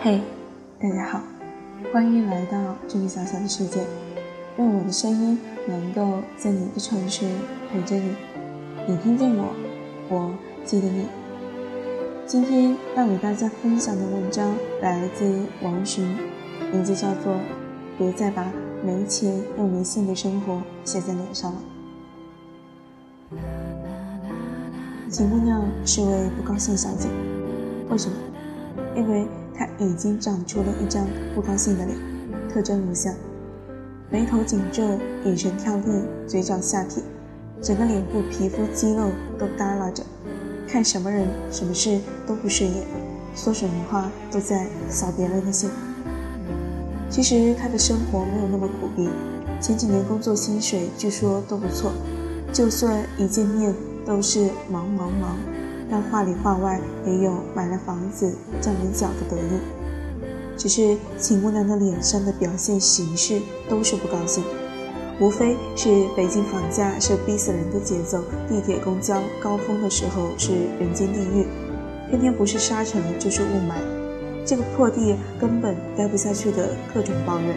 嘿，大家好，欢迎来到这个小小的世界，愿我的声音能够在你的城市陪着你。你听见我，我记得你。今天要给大家分享的文章来自王洵，名字叫做《别再把没钱又没性的生活写在脸上了》。秦姑娘是位不高兴小姐，为什么？因为。他已经长出了一张不高兴的脸，特征如下：眉头紧皱，眼神挑剔，嘴角下撇，整个脸部皮肤肌肉都耷拉着，看什么人什么事都不顺眼，说什么话都在扫别人的兴。其实他的生活没有那么苦逼，前几年工作薪水据说都不错，就算一见面都是忙忙忙。但话里话外也有买了房子站稳脚的得意，只是秦姑娘的脸上的表现形式都是不高兴，无非是北京房价是逼死人的节奏，地铁公交高峰的时候是人间地狱，天天不是沙尘就是雾霾，这个破地根本待不下去的各种抱怨，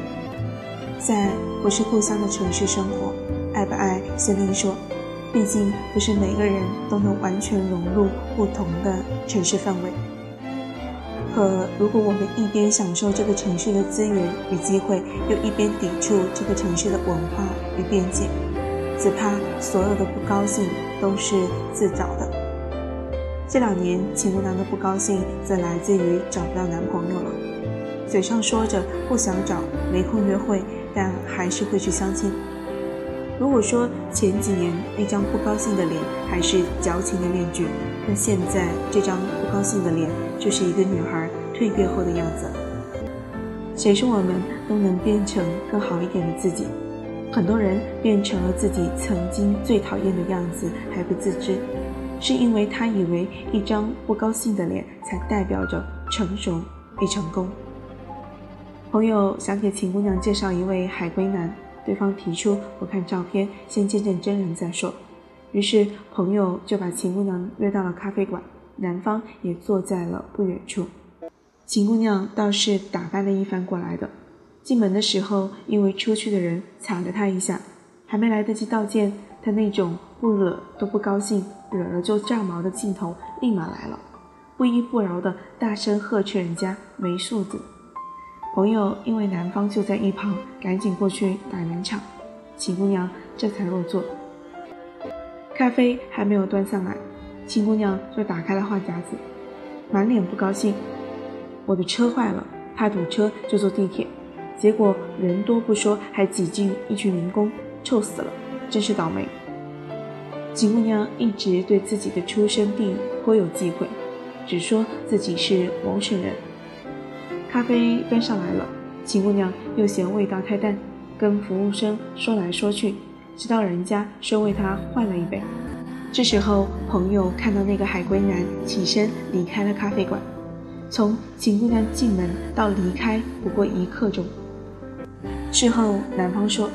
在不是故乡的城市生活，爱不爱先另说。毕竟不是每个人都能完全融入不同的城市氛围。可如果我们一边享受这个城市的资源与机会，又一边抵触这个城市的文化与边界，只怕所有的不高兴都是自找的。这两年，秦姑娘的不高兴则来自于找不到男朋友了，嘴上说着不想找、没空约会，但还是会去相亲。如果说前几年那张不高兴的脸还是矫情的面具，那现在这张不高兴的脸就是一个女孩蜕变后的样子。谁说我们都能变成更好一点的自己？很多人变成了自己曾经最讨厌的样子还不自知，是因为他以为一张不高兴的脸才代表着成熟与成功。朋友想给秦姑娘介绍一位海归男。对方提出不看照片，先见见真人再说。于是朋友就把秦姑娘约到了咖啡馆，男方也坐在了不远处。秦姑娘倒是打扮了一番过来的。进门的时候，因为出去的人踩了她一下，还没来得及道歉，她那种不惹都不高兴，惹了就炸毛的劲头立马来了，不依不饶的大声呵斥人家没素质。朋友因为男方就在一旁，赶紧过去打圆场，秦姑娘这才落座。咖啡还没有端上来，秦姑娘就打开了话匣子，满脸不高兴：“我的车坏了，怕堵车就坐地铁，结果人多不说，还挤进一群民工，臭死了，真是倒霉。”秦姑娘一直对自己的出生地颇有忌讳，只说自己是某省人。咖啡端上来了，秦姑娘又嫌味道太淡，跟服务生说来说去，直到人家说为她换了一杯。这时候，朋友看到那个海归男起身离开了咖啡馆。从秦姑娘进门到离开不过一刻钟。事后，男方说，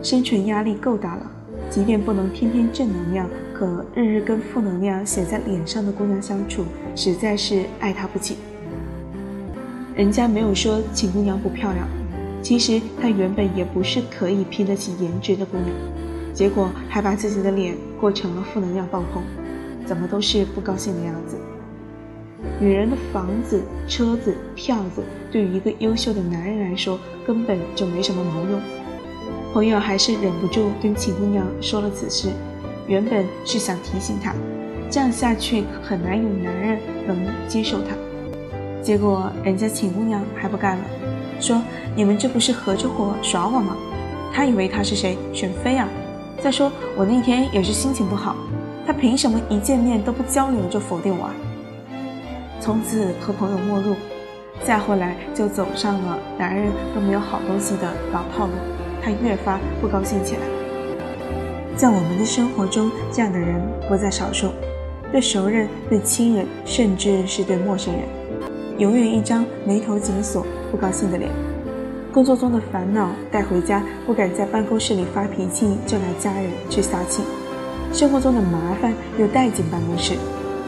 生存压力够大了，即便不能天天正能量，可日日跟负能量写在脸上的姑娘相处，实在是爱她不起。人家没有说秦姑娘不漂亮，其实她原本也不是可以拼得起颜值的姑娘，结果还把自己的脸过成了负能量爆棚，怎么都是不高兴的样子。女人的房子、车子、票子，对于一个优秀的男人来说，根本就没什么毛用。朋友还是忍不住跟秦姑娘说了此事，原本是想提醒她，这样下去很难有男人能接受她。结果人家秦姑娘还不干了，说：“你们这不是合着伙耍我吗？他以为他是谁？选妃啊！再说我那天也是心情不好，他凭什么一见面都不交流就否定我？”啊？从此和朋友陌路，再后来就走上了男人都没有好东西的老套路，他越发不高兴起来。在我们的生活中，这样的人不在少数，对熟人、对亲人，甚至是对陌生人。永远一张眉头紧锁、不高兴的脸，工作中的烦恼带回家，不敢在办公室里发脾气，就拿家人去撒气；生活中的麻烦又带进办公室，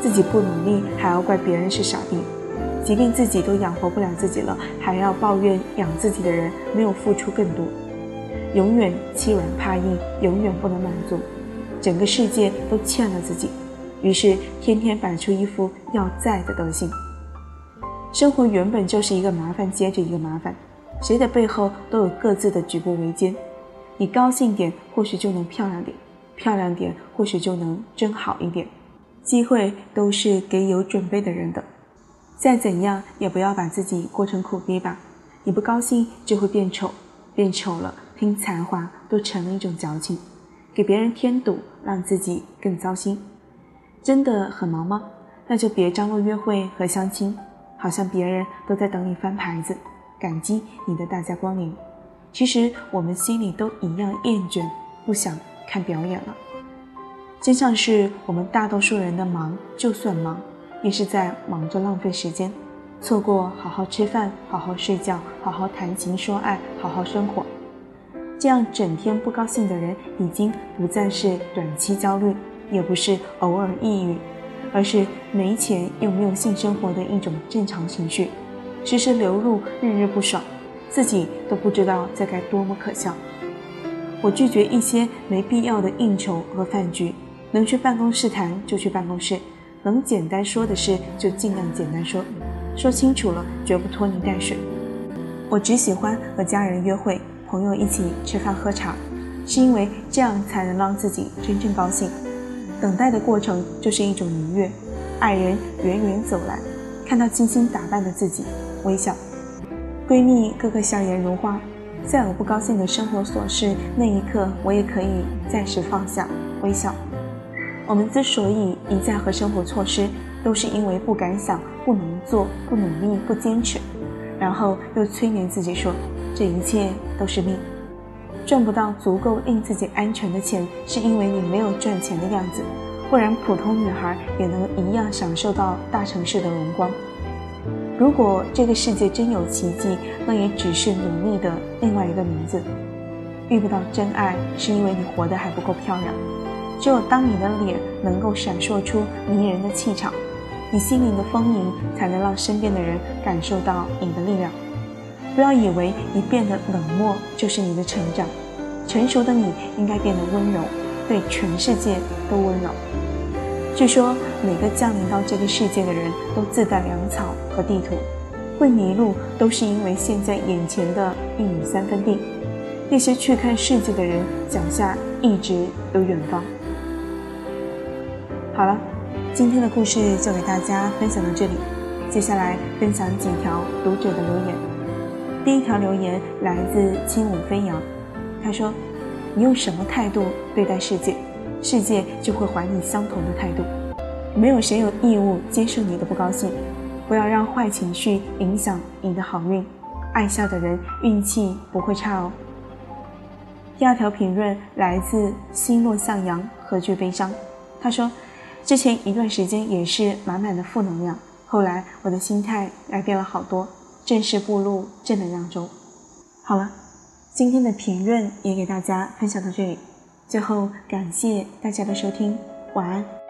自己不努力还要怪别人是傻逼，即便自己都养活不了自己了，还要抱怨养自己的人没有付出更多，永远欺软怕硬，永远不能满足，整个世界都欠了自己，于是天天摆出一副要债的德行。生活原本就是一个麻烦接着一个麻烦，谁的背后都有各自的举步维艰，你高兴点，或许就能漂亮点；漂亮点，或许就能真好一点。机会都是给有准备的人的。再怎样也不要把自己过成苦逼吧，你不高兴就会变丑，变丑了拼才华都成了一种矫情，给别人添堵，让自己更糟心。真的很忙吗？那就别张罗约会和相亲，好像别人都在等你翻牌子，感激你的大驾光临。其实我们心里都一样厌倦，不想看表演了。真相是我们大多数人的忙，就算忙。也是在忙着浪费时间，错过好好吃饭、好好睡觉、好好谈情说爱、好好生活。这样整天不高兴的人，已经不再是短期焦虑，也不是偶尔抑郁，而是没钱又没有性生活的一种正常情绪，时时流露，日日不爽，自己都不知道这该多么可笑。我拒绝一些没必要的应酬和饭局，能去办公室谈就去办公室。能简单说的事就尽量简单说，说清楚了绝不拖泥带水。我只喜欢和家人约会、朋友一起吃饭喝茶，是因为这样才能让自己真正高兴。等待的过程就是一种愉悦。爱人远远走来，看到精心打扮的自己，微笑。闺蜜个个笑颜如花，在我不高兴的生活琐事那一刻，我也可以暂时放下，微笑。我们之所以一再和生活错失，都是因为不敢想、不能做、不努力、不坚持，然后又催眠自己说这一切都是命。赚不到足够令自己安全的钱，是因为你没有赚钱的样子，不然普通女孩也能一样享受到大城市的荣光。如果这个世界真有奇迹，那也只是努力的另外一个名字。遇不到真爱，是因为你活得还不够漂亮。只有当你的脸能够闪烁出迷人的气场，你心灵的丰盈才能让身边的人感受到你的力量。不要以为你变得冷漠就是你的成长，成熟的你应该变得温柔，对全世界都温柔。据说每个降临到这个世界的人都自带粮草和地图，会迷路都是因为现在眼前的一亩三分地。那些去看世界的人脚下一直有远方。好了，今天的故事就给大家分享到这里。接下来分享几条读者的留言。第一条留言来自轻舞飞扬，他说：“你用什么态度对待世界，世界就会还你相同的态度。没有谁有义务接受你的不高兴。不要让坏情绪影响你的好运。爱笑的人运气不会差哦。”第二条评论来自心若向阳，何惧悲伤？他说。之前一段时间也是满满的负能量，后来我的心态改变了好多，正式步入正能量中。好了，今天的评论也给大家分享到这里，最后感谢大家的收听，晚安。